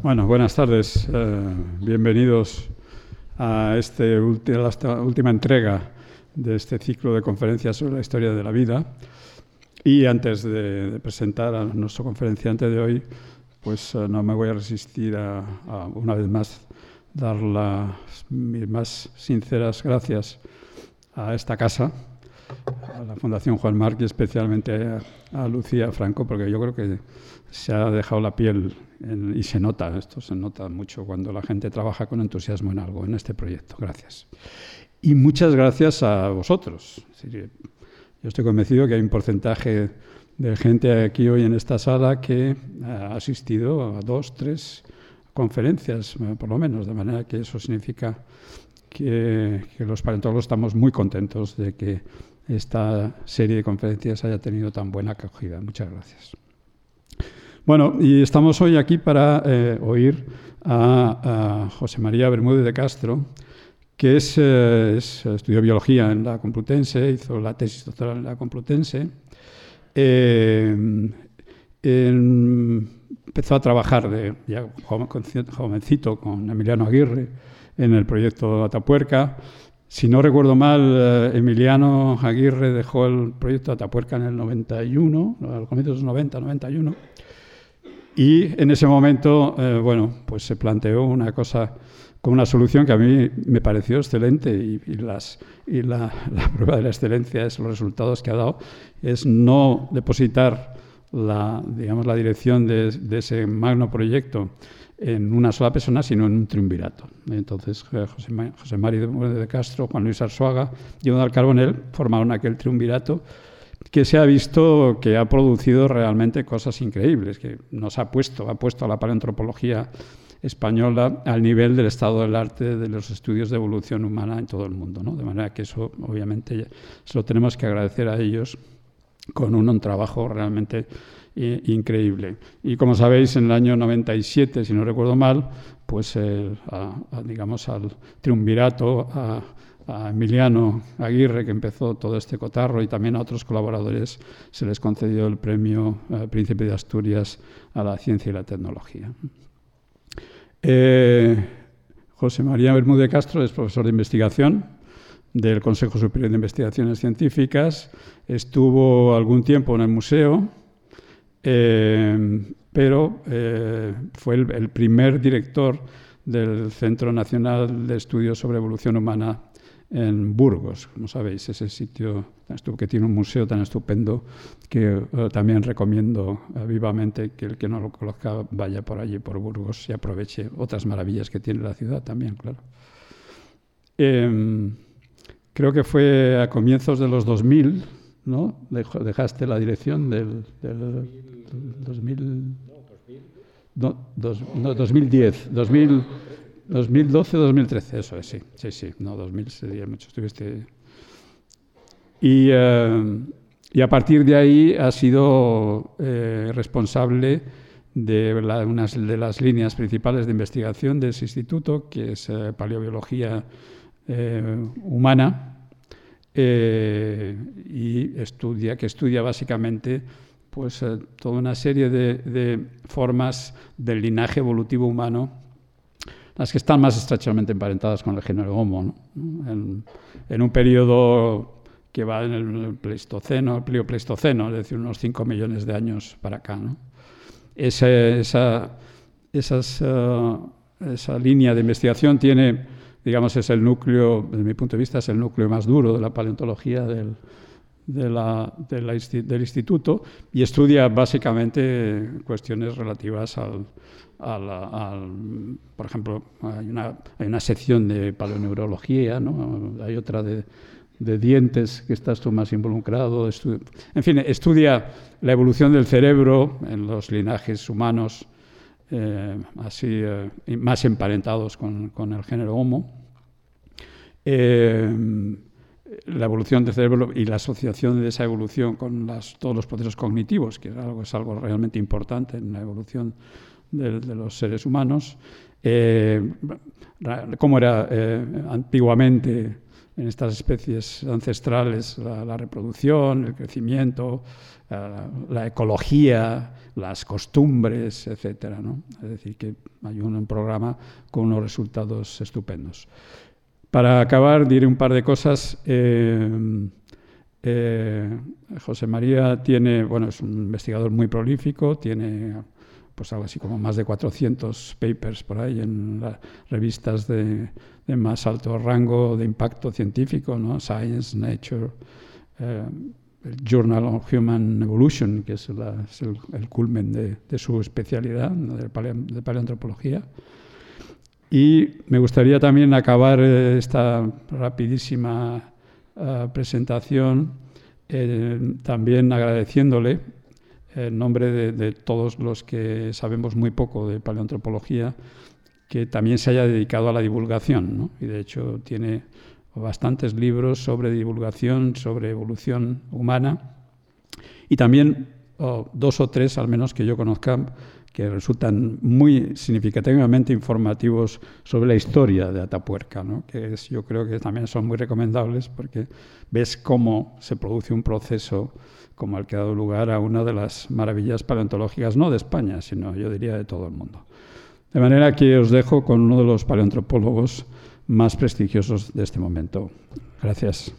Bueno, buenas tardes. Eh, bienvenidos a, este esta última entrega de este ciclo de conferencias sobre la historia de la vida. Y antes de, presentar a nuestro conferenciante de hoy, pues eh, no me voy a resistir a, una vez más dar las, mis más sinceras gracias a esta casa, a la Fundación Juan Marc y especialmente a Lucía Franco, porque yo creo que se ha dejado la piel y se nota, esto se nota mucho cuando la gente trabaja con entusiasmo en algo, en este proyecto. Gracias. Y muchas gracias a vosotros. yo estoy convencido que hay un porcentaje de gente aquí hoy en esta sala que ha asistido a dos, tres conferencias, eh, por lo menos, de manera que eso significa que, que los paleontólogos estamos muy contentos de que esta serie de conferencias haya tenido tan buena acogida. Muchas gracias. Bueno, y estamos hoy aquí para eh, oír a, José María Bermúdez de Castro, que es, eh, estudió biología en la Complutense, hizo la tesis doctoral en la Complutense. Eh, empezó a trabajar de, ya jovencito con Emiliano Aguirre en el proyecto Atapuerca. Si no recuerdo mal, Emiliano Aguirre dejó el proyecto Atapuerca en el 91, a comienzos de los 90, 91 y en ese momento, eh, bueno, pues se planteó una cosa con una solución que a mí me pareció excelente y, las, y la, prueba de la excelencia es los resultados que ha dado, es no depositar la, digamos, la dirección de, ese magno proyecto en una sola persona, sino en un triunvirato. Entonces, eh, José, José María de Castro, Juan Luis Arzuaga y Donald Carbonell formaron aquel triunvirato que se ha visto que ha producido realmente cosas increíbles, que nos ha puesto, ha puesto a la paleontropología española al nivel del estado del arte de los estudios de evolución humana en todo el mundo. ¿no? De manera que eso, obviamente, se lo tenemos que agradecer a ellos con un, trabajo realmente increíble. Y como sabéis, en el año 97, si no recuerdo mal, pues digamos al triunvirato, a, a Emiliano Aguirre, que empezó todo este cotarro, y también a otros colaboradores se les concedió el premio eh, Príncipe de Asturias a la ciencia y la tecnología. Eh, José María Bermúdez Castro es profesor de investigación del Consejo Superior de Investigaciones Científicas, estuvo algún tiempo en el museo, eh, pero fue el, primer director del Centro Nacional de Estudios sobre Evolución Humana en Burgos, como sabéis, ese sitio que tiene un museo tan estupendo que eh, también recomiendo eh, vivamente que el que no lo conozca vaya por allí, por Burgos, y aproveche otras maravillas que tiene la ciudad también, claro. Em, creo que fue a comienzos de los 2000, ¿no? Dejaste la dirección del, 2000... No, 2010, 2000... 2012-2013, eso es, sí, sí, sí, no, 2000 sería mucho, estuviste... Y, eh, y, a partir de ahí ha sido eh, responsable de unas de las líneas principales de investigación de ese instituto, que es eh, paleobiología humana, y estudia, que estudia básicamente pues, toda una serie de, de formas del linaje evolutivo humano las que están más estrechamente emparentadas con el género Homo, en, un periodo que va en el Pleistoceno, el Pliopleistoceno, es decir, unos 5 millones de años para acá. esa, esas, eh, esa línea de investigación tiene, digamos, es el núcleo, desde mi punto de vista, es el núcleo más duro de la paleontología del, del instituto y estudia básicamente cuestiones relativas al, por ejemplo, hay una, hay una, sección de paleoneurología, ¿no? hay otra de, de, dientes que estás tú más involucrado. En fin, estudia la evolución del cerebro en los linajes humanos, eh, así eh, más emparentados con, con, el género Homo. Eh, la evolución del cerebro y la asociación de esa evolución con las, todos los procesos cognitivos, que es algo, es algo realmente importante en la evolución de, los seres humanos, eh, cómo era eh, antiguamente en estas especies ancestrales la, reproducción, el crecimiento, la, ecología, las costumbres, etc. Es decir, que hay un, programa con unos resultados estupendos. Para acabar, diré un par de cosas. Eh, eh, José María tiene, bueno, es un investigador muy prolífico, tiene pues algo así como más de 400 papers por ahí en revistas de, más alto rango de impacto científico, ¿no? Science, Nature, eh, el Journal of Human Evolution, que es, el, culmen de, su especialidad de, paleoantropología. Y me gustaría también acabar eh, esta rapidísima eh, presentación también agradeciéndole en nombre de, todos los que sabemos muy poco de paleoantropología, que también se haya dedicado a la divulgación. Y de hecho tiene bastantes libros sobre divulgación, sobre evolución humana, y también dos o tres, al menos que yo conozca, que resultan muy significativamente informativos sobre la historia de Atapuerca, que es, yo creo que también son muy recomendables porque ves cómo se produce un proceso como el que ha dado lugar a una de las maravillas paleontológicas, no de España, sino yo diría de todo el mundo. De manera que os dejo con uno de los paleoantropólogos más prestigiosos de este momento. Gracias.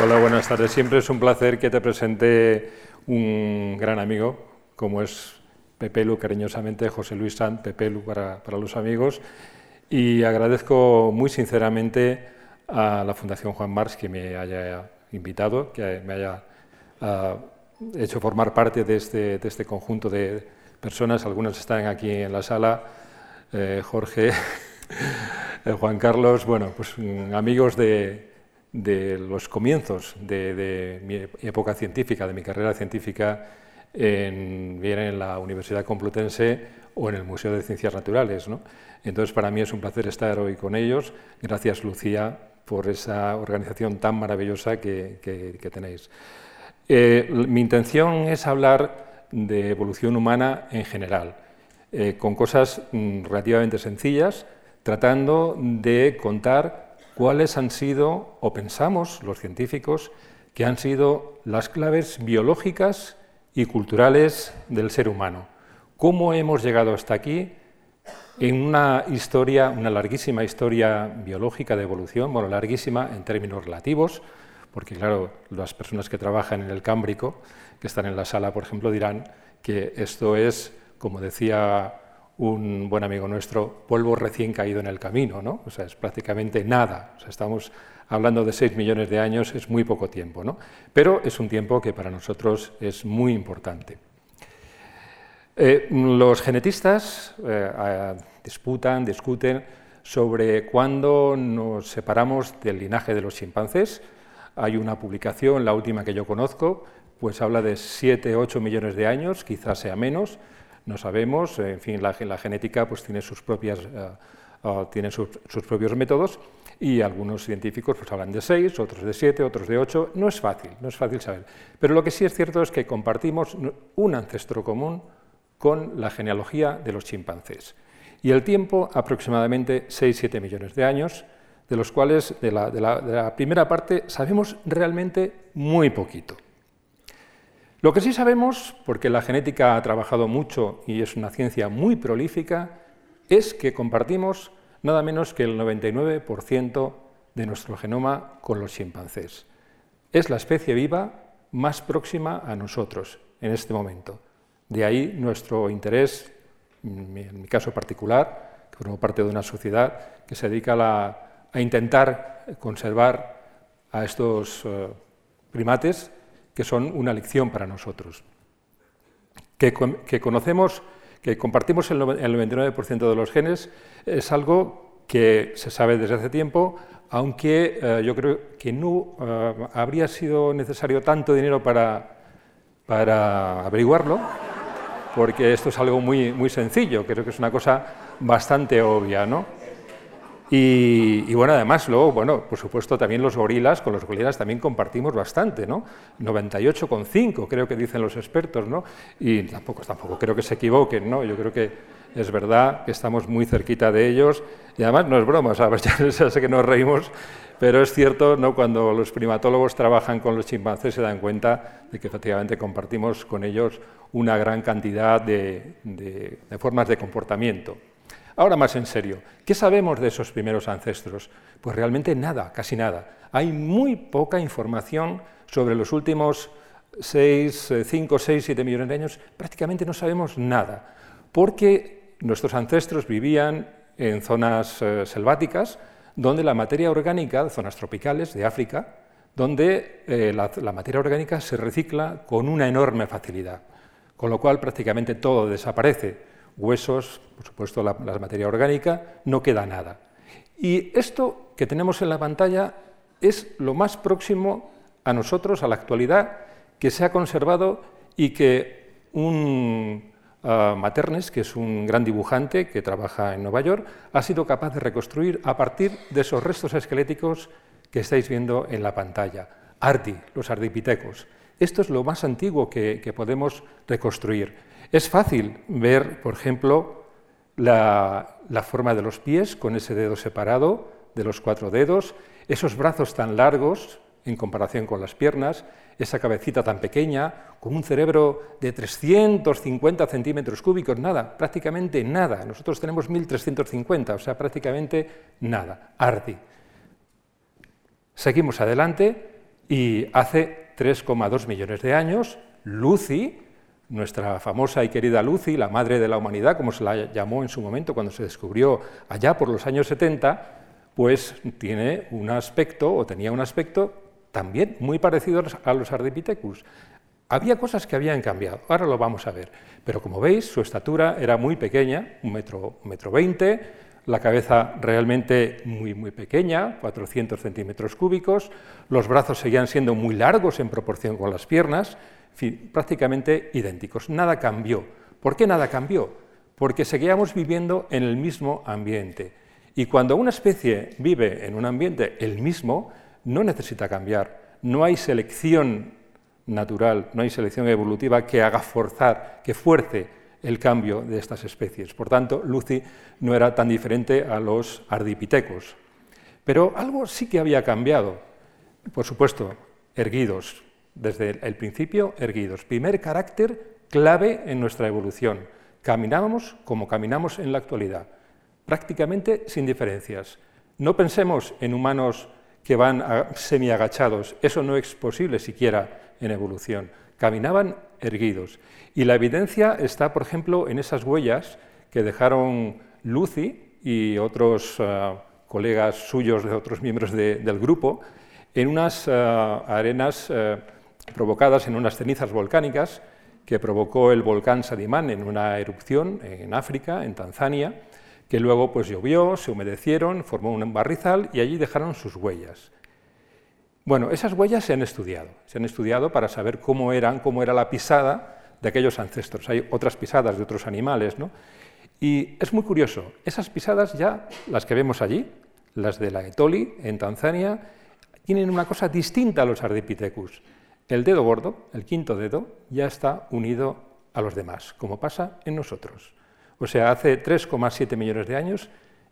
Hola, buenas tardes. Siempre es un placer que te presente un gran amigo, como es Pepelu, cariñosamente José Luis Sant, Pepelu para, para los amigos. Y agradezco muy sinceramente a la Fundación Juan Mars que me haya invitado, que me haya ah, hecho formar parte de este, de este, conjunto de personas. Algunos están aquí en la sala, eh, Jorge, eh, Juan Carlos, bueno, pues mm, amigos de, los comienzos de, mi época científica, de mi carrera científica, en, bien en la Universidad Complutense o en el Museo de Ciencias Naturales. ¿no? Entonces, para mí es un placer estar hoy con ellos. Gracias, Lucía, por esa organización tan maravillosa que, tenéis. Eh, mi intención es hablar de evolución humana en general, eh, con cosas mm, relativamente sencillas, tratando de contar cuáles han sido, o pensamos los científicos, que han sido las claves biológicas y culturales del ser humano. ¿Cómo hemos llegado hasta aquí en una historia, una larguísima historia biológica de evolución, bueno, larguísima en términos relativos, porque claro, las personas que trabajan en el Cámbrico, que están en la sala, por ejemplo, dirán que esto es, como decía un buen amigo nuestro, polvo recién caído en el camino, ¿no? O sea, es prácticamente nada. O sea, estamos hablando de 6 millones de años, es muy poco tiempo, ¿no? Pero es un tiempo que para nosotros es muy importante. Eh, los genetistas eh, disputan, discuten sobre cuándo nos separamos del linaje de los chimpancés. Hay una publicación, la última que yo conozco, pues habla de 7, 8 millones de años, quizás sea menos, no sabemos. En fin, la, genética pues, tiene, sus, propias, eh, tiene sus, propios métodos y algunos científicos pues, hablan de 6, otros de 7, otros de 8. No es fácil, no es fácil saber. Pero lo que sí es cierto es que compartimos un ancestro común con la genealogía de los chimpancés. Y el tiempo, aproximadamente 6-7 millones de años, de los cuales de la, primera parte sabemos realmente muy poquito. Lo que sí sabemos, porque la genética ha trabajado mucho y es una ciencia muy prolífica, es que compartimos nada menos que el 99% de nuestro genoma con los chimpancés. Es la especie viva más próxima a nosotros en este momento. De ahí nuestro interés, en mi caso particular, que formo parte de una sociedad que se dedica a, intentar conservar a estos eh, primates que son una lección para nosotros. Que, conocemos, que compartimos el, 99% de los genes es algo que se sabe desde hace tiempo, aunque eh, yo creo que no eh, habría sido necesario tanto dinero para, para averiguarlo porque esto es algo muy, muy sencillo, creo que es una cosa bastante obvia, ¿no? Y, bueno, además luego, bueno, por supuesto también los gorilas, con los gorilas también compartimos bastante, ¿no? 98,5 creo que dicen los expertos, ¿no? Y tampoco, tampoco creo que se equivoquen, ¿no? Yo creo que es verdad que estamos muy cerquita de ellos y además no es broma, ¿sabes? ya sé que nos reímos, pero es cierto, ¿no? cuando los primatólogos trabajan con los chimpancés se dan cuenta de que efectivamente compartimos con ellos una gran cantidad de, formas de comportamiento. Ahora más en serio, ¿qué sabemos de esos primeros ancestros? Pues realmente nada, casi nada. Hay muy poca información sobre los últimos 6, 5, 6, 7 millones de años. Prácticamente no sabemos nada, porque nuestros ancestros vivían en zonas eh, selváticas, donde la materia orgánica, zonas tropicales de África, donde eh, la, materia orgánica se recicla con una enorme facilidad, con lo cual prácticamente todo desaparece. Huesos, por supuesto la, materia orgánica, no queda nada. Y esto que tenemos en la pantalla es lo más próximo a nosotros, a la actualidad, que se ha conservado y que un Maternes, que es un gran dibujante que trabaja en Nueva York, ha sido capaz de reconstruir a partir de esos restos esqueléticos que estáis viendo en la pantalla. Ardi, los ardipitecos. Esto es lo más antiguo que, podemos reconstruir. Es fácil ver, por ejemplo, la, forma de los pies con ese dedo separado de los cuatro dedos, esos brazos tan largos en comparación con las piernas, esa cabecita tan pequeña, con un cerebro de 350 centímetros cúbicos, nada, prácticamente nada. Nosotros tenemos 1350, o sea, prácticamente nada. Ardi. Seguimos adelante y hace 3,2 millones de años, Lucy, nuestra famosa y querida Lucy, la madre de la humanidad, como se la llamó en su momento cuando se descubrió allá por los años 70, pues tiene un aspecto, o tenía un aspecto también muy parecidos a los Ardipithecus. Había cosas que habían cambiado, ahora lo vamos a ver, pero como veis, su estatura era muy pequeña, un metro, metro veinte, la cabeza realmente muy, muy pequeña, 400 centímetros cúbicos, los brazos seguían siendo muy largos en proporción con las piernas, prácticamente idénticos. Nada cambió. ¿Por qué nada cambió? Porque seguíamos viviendo en el mismo ambiente. Y cuando una especie vive en un ambiente el mismo, no necesita cambiar. No hay selección natural, no hay selección evolutiva que haga forzar, que fuerce el cambio de estas especies. Por tanto, Lucy no era tan diferente a los ardipitecos. Pero algo sí que había cambiado. Por supuesto, erguidos. Desde el principio, erguidos. Primer carácter clave en nuestra evolución. Caminábamos como caminamos en la actualidad, prácticamente sin diferencias. No pensemos en humanos que van semi-agachados. Eso no es posible siquiera en evolución. Caminaban erguidos. Y la evidencia está, por ejemplo, en esas huellas que dejaron Lucy y otros eh, colegas suyos de otros miembros del grupo en unas eh, arenas eh, provocadas en unas cenizas volcánicas que provocó el volcán Sadimán en una erupción en África, en Tanzania, que luego pues llovió, se humedecieron, formó un barrizal y allí dejaron sus huellas. Bueno, esas huellas se han estudiado, se han estudiado para saber cómo eran, cómo era la pisada de aquellos ancestros. Hay otras pisadas de otros animales, ¿no? Y es muy curioso, esas pisadas ya, las que vemos allí, las de la Etoli en Tanzania, tienen una cosa distinta a los Ardipithecus. El dedo gordo, el quinto dedo, ya está unido a los demás, como pasa en nosotros. O sea, hace 3,7 millones de años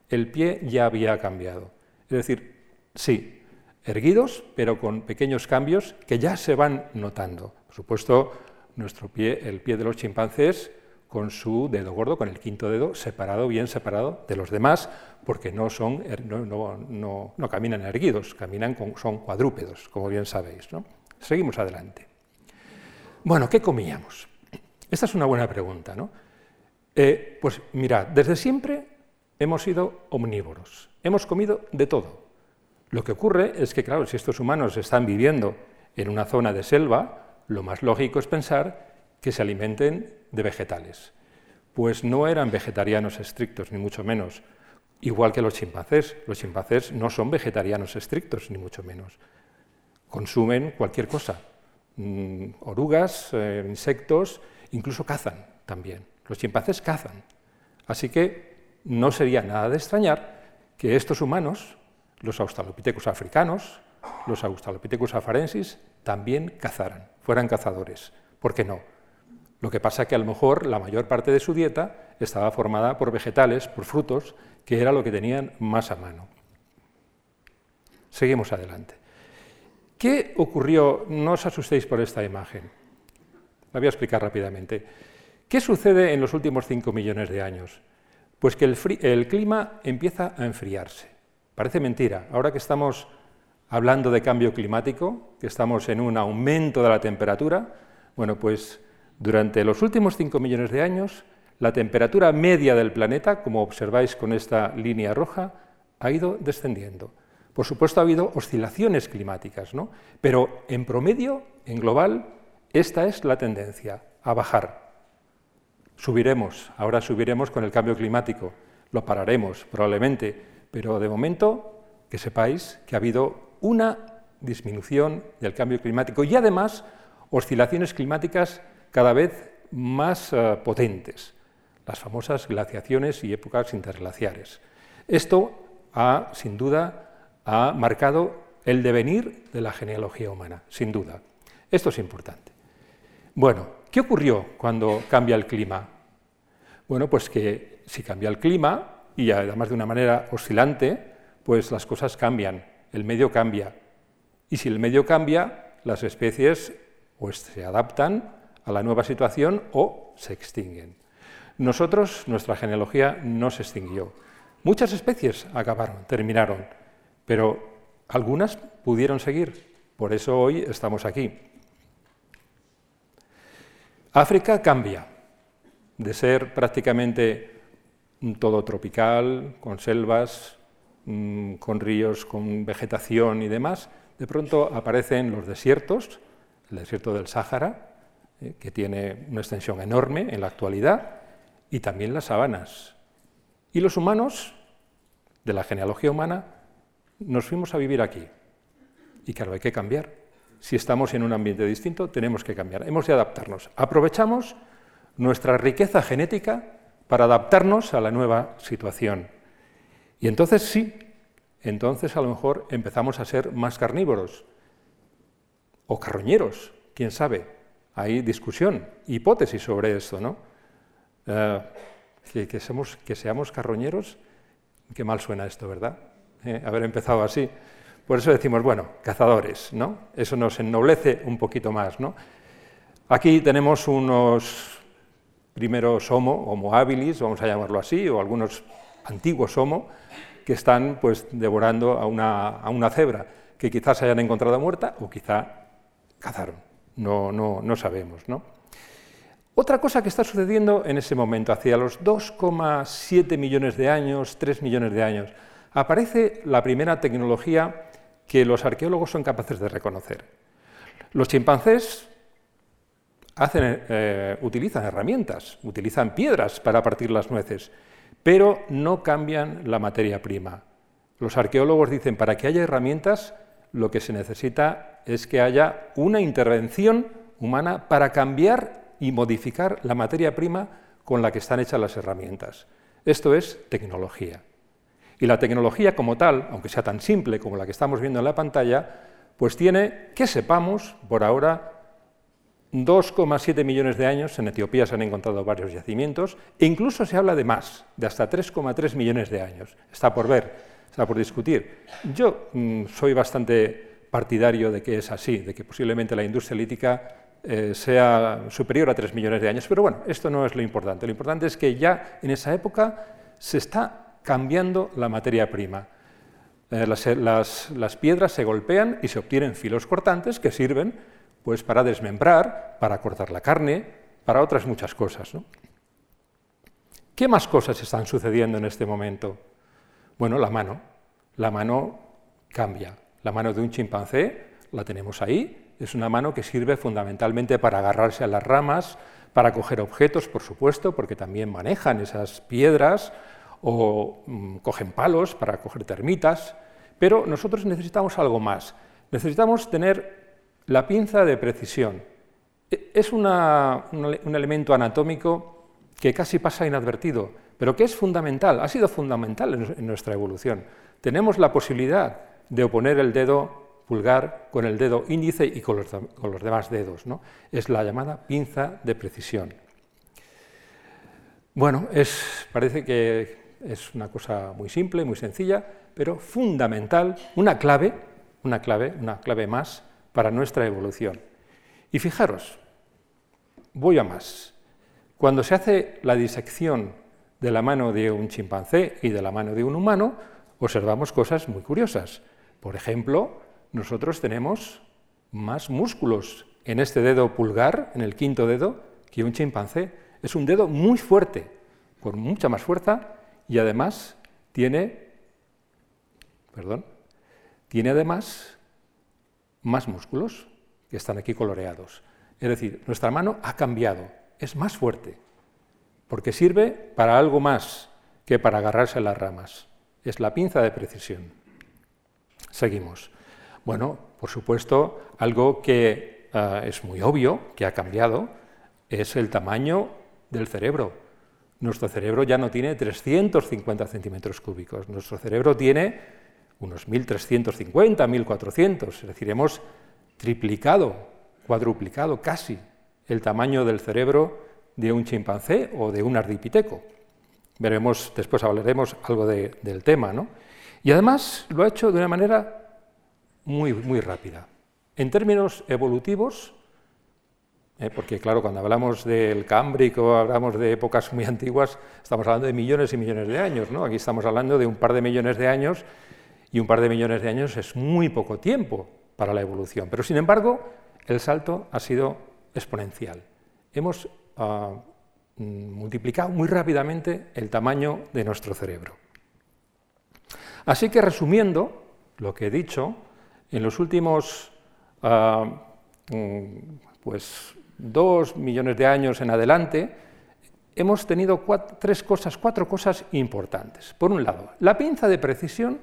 el pie ya había cambiado. Es decir, sí, erguidos, pero con pequeños cambios que ya se van notando. Por supuesto, nuestro pie, el pie de los chimpancés, con su dedo gordo, con el quinto dedo separado, bien separado de los demás, porque no, son, er, no, caminan erguidos, caminan con, son cuadrúpedos, como bien sabéis. Seguimos adelante. Bueno, ¿qué comíamos? Esta es una buena pregunta. ¿no? Eh, pues mirad, desde siempre hemos sido omnívoros, hemos comido de todo. Lo que ocurre es que, claro, si estos humanos están viviendo en una zona de selva, lo más lógico es pensar que se alimenten de vegetales. Pues no eran vegetarianos estrictos, ni mucho menos. Igual que los chimpancés. Los chimpancés no son vegetarianos estrictos, ni mucho menos. Consumen cualquier cosa. Mm, orugas, eh, insectos, incluso cazan también. Los chimpancés cazan. Así que no sería nada de extrañar que estos humanos, los australopithecus africanos, los australopithecus afarensis, también cazaran, fueran cazadores. ¿Por qué no? Lo que pasa es que a lo mejor la mayor parte de su dieta estaba formada por vegetales, por frutos, que era lo que tenían más a mano. Seguimos adelante. ¿Qué ocurrió? No os asustéis por esta imagen. La voy a explicar rápidamente. ¿Qué sucede en los últimos 5 millones de años? Pues que el, clima empieza a enfriarse. Parece mentira. Ahora que estamos hablando de cambio climático, que estamos en un aumento de la temperatura, bueno, pues durante los últimos 5 millones de años, la temperatura media del planeta, como observáis con esta línea roja, ha ido descendiendo. Por supuesto, ha habido oscilaciones climáticas, ¿no? pero en promedio, en global, esta es la tendencia, a bajar. Subiremos, ahora subiremos con el cambio climático, lo pararemos probablemente, pero de momento que sepáis que ha habido una disminución del cambio climático y además oscilaciones climáticas cada vez más uh, potentes, las famosas glaciaciones y épocas interglaciares. Esto ha, sin duda, ha marcado el devenir de la genealogía humana, sin duda. Esto es importante. Bueno, ¿qué ocurrió cuando cambia el clima? Bueno, pues que si cambia el clima, y además de una manera oscilante, pues las cosas cambian, el medio cambia. Y si el medio cambia, las especies pues, se adaptan a la nueva situación o se extinguen. Nosotros, nuestra genealogía no se extinguió. Muchas especies acabaron, terminaron, pero algunas pudieron seguir. Por eso hoy estamos aquí. África cambia de ser prácticamente todo tropical, con selvas, mm, con ríos, con vegetación y demás, de pronto aparecen los desiertos, el desierto del Sáhara, eh, que tiene una extensión enorme en la actualidad, y también las sabanas. Y los humanos, de la genealogía humana, nos fuimos a vivir aquí. Y claro, hay que cambiar. Si estamos en un ambiente distinto, tenemos que cambiar. Hemos de adaptarnos. Aprovechamos nuestra riqueza genética para adaptarnos a la nueva situación. Y entonces sí, entonces a lo mejor empezamos a ser más carnívoros o carroñeros, quién sabe. Hay discusión, hipótesis sobre esto, ¿no? Eh, que, seamos carroñeros, qué mal suena esto, ¿verdad? Eh, haber empezado así. Por eso decimos, bueno, cazadores, ¿no? Eso nos ennoblece un poquito más, ¿no? Aquí tenemos unos primeros homo, homo habilis, vamos a llamarlo así, o algunos antiguos homo, que están pues devorando a una, a una cebra, que quizás hayan encontrado muerta o quizá cazaron no, no, no sabemos. ¿no? Otra cosa que está sucediendo en ese momento, hacia los 2,7 millones de años, 3 millones de años, aparece la primera tecnología que los arqueólogos son capaces de reconocer. Los chimpancés eh, utilizan herramientas, utilizan piedras para partir las nueces, pero no cambian la materia prima. Los arqueólogos dicen, para que haya herramientas, lo que se necesita es que haya una intervención humana para cambiar y modificar la materia prima con la que están hechas las herramientas. Esto es tecnología. Y la tecnología como tal, aunque sea tan simple como la que estamos viendo en la pantalla, pues tiene, que sepamos, por ahora, 2,7 millones de años, en Etiopía se han encontrado varios yacimientos, e incluso se habla de más, de hasta 3,3 millones de años. Está por ver está por discutir. Yo mm, soy bastante partidario de que es así, de que posiblemente la industria lítica eh, sea superior a 3 millones de años, pero bueno, esto no es lo importante. Lo importante es que ya en esa época se está cambiando la materia prima. Eh, las, piedras se golpean y se obtienen filos cortantes que sirven pues, para desmembrar, para cortar la carne, para otras muchas cosas. ¿Qué más cosas están sucediendo en este momento? Bueno, la mano. La mano cambia. La mano de un chimpancé la tenemos ahí. Es una mano que sirve fundamentalmente para agarrarse a las ramas, para coger objetos, por supuesto, porque también manejan esas piedras o mm, cogen palos para coger termitas. Pero nosotros necesitamos algo más. Necesitamos tener la pinza de precisión. E, es un elemento anatómico que casi pasa inadvertido pero que es fundamental, ha sido fundamental en, nuestra evolución. Tenemos la posibilidad de oponer el dedo pulgar con el dedo índice y con los, demás dedos. ¿no? Es la llamada pinza de precisión. Bueno, es, parece que es una cosa muy simple, muy sencilla, pero fundamental, una clave, una clave, una clave más para nuestra evolución. Y fijaros, voy a más. Cuando se hace la disección de la mano de un chimpancé y de la mano de un humano, observamos cosas muy curiosas. Por ejemplo, nosotros tenemos más músculos en este dedo pulgar, en el quinto dedo, que un chimpancé. Es un dedo muy fuerte, con mucha más fuerza y además tiene, perdón, tiene además más músculos que están aquí coloreados. Es decir, nuestra mano ha cambiado, es más fuerte, porque sirve para algo más que para agarrarse a las ramas. Es la pinza de precisión. Seguimos. Bueno, por supuesto, algo que ah, es muy obvio, que ha cambiado, es el tamaño del cerebro. Nuestro cerebro ya no tiene 350 centímetros cúbicos, nuestro cerebro tiene unos 1350, 1400, es decir, hemos triplicado, cuadruplicado casi el tamaño del cerebro de un chimpancé o de un ardipiteco. Veremos, después hablaremos algo del tema, ¿no? Y además lo ha hecho de una manera muy, muy rápida. En términos evolutivos, eh, porque claro, cuando hablamos del Cámbrico, hablamos de épocas muy antiguas, estamos hablando de millones y millones de años, ¿no? Aquí estamos hablando de un par de millones de años, y un par de millones de años es muy poco tiempo para la evolución. Pero sin embargo, el salto ha sido exponencial. Hemos ah, multiplicado muy rápidamente el tamaño de nuestro cerebro. Así que resumiendo lo que he dicho, en los últimos ah, mm, pues, dos millones de años en adelante, hemos tenido tres cosas, cuatro cosas importantes. Por un lado, la pinza de precisión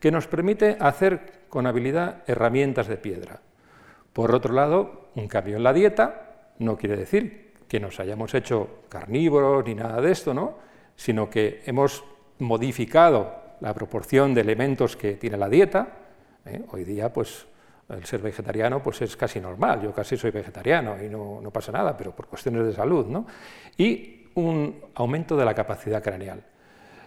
que nos permite hacer con habilidad herramientas de piedra. Por otro lado, un cambio en la dieta no quiere decir que nos hayamos hecho carnívoros ni nada de esto, ¿no? sino que hemos modificado la proporción de elementos que tiene la dieta, ¿eh? Hoy día, pues, el ser vegetariano pues, es casi normal. Yo casi soy vegetariano y no, pasa nada, pero por cuestiones de salud. ¿no? Y un aumento de la capacidad craneal.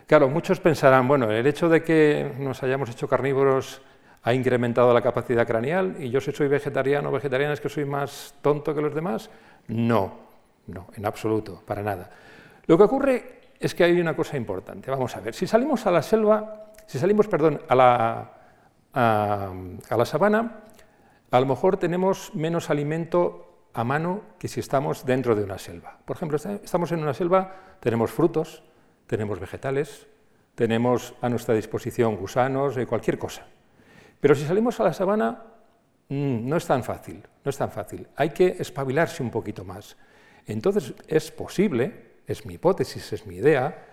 Claro, muchos pensarán, bueno, el hecho de que nos hayamos hecho carnívoros ha incrementado la capacidad craneal y yo si soy vegetariano o vegetariana es que soy más tonto que los demás. No, no, en absoluto, para nada. Lo que ocurre es que hay una cosa importante. Vamos a ver, si salimos a la selva, si salimos, perdón, a la, a, la sabana, a lo mejor tenemos menos alimento a mano que si estamos dentro de una selva. Por ejemplo, estamos en una selva, tenemos frutos, tenemos vegetales, tenemos a nuestra disposición gusanos, y cualquier cosa. Pero si salimos a la sabana, mm, no es tan fácil, no es tan fácil. Hay que espabilarse un poquito más. Entonces es posible, es mi hipótesis, es mi idea,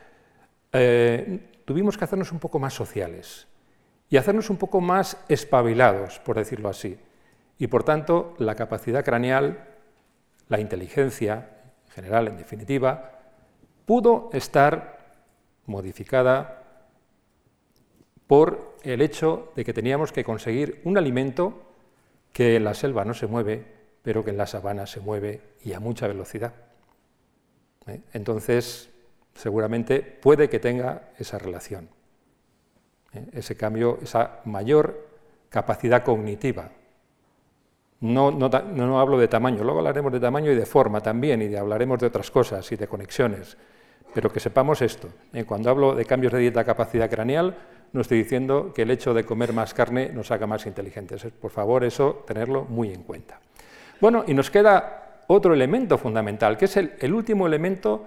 eh, tuvimos que hacernos un poco más sociales y hacernos un poco más espabilados, por decirlo así. Y por tanto, la capacidad craneal, la inteligencia en general, en definitiva, pudo estar modificada por el hecho de que teníamos que conseguir un alimento que en la selva no se mueve, pero que en la sabana se mueve y a mucha velocidad. ¿Eh? Entonces, seguramente puede que tenga esa relación. ¿eh? ese cambio, esa mayor capacidad cognitiva. No, hablo de tamaño, luego hablaremos de tamaño y de forma también, y hablaremos de otras cosas y de conexiones, pero que sepamos esto. ¿eh? Cuando hablo de cambios de dieta capacidad craneal, no estoy diciendo que el hecho de comer más carne nos haga más inteligentes. Por favor, eso tenerlo muy en cuenta. Bueno, y nos queda otro elemento fundamental, que es el, último elemento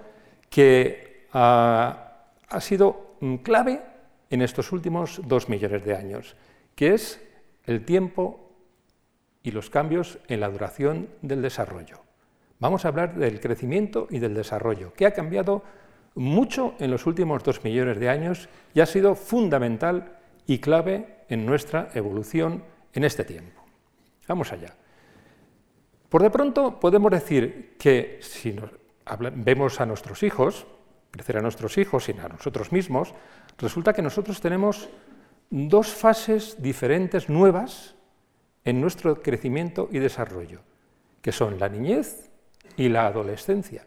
que ah, ha sido mm, clave en estos últimos dos millones de años, que es el tiempo y los cambios en la duración del desarrollo. Vamos a hablar del crecimiento y del desarrollo, que ha cambiado mucho en los últimos dos millones de años y ha sido fundamental y clave en nuestra evolución en este tiempo. Vamos allá. Por de pronto podemos decir que si vemos a nuestros hijos, crecer a nuestros hijos y a nosotros mismos, resulta que nosotros tenemos dos fases diferentes, nuevas, en nuestro crecimiento y desarrollo, que son la niñez y la adolescencia.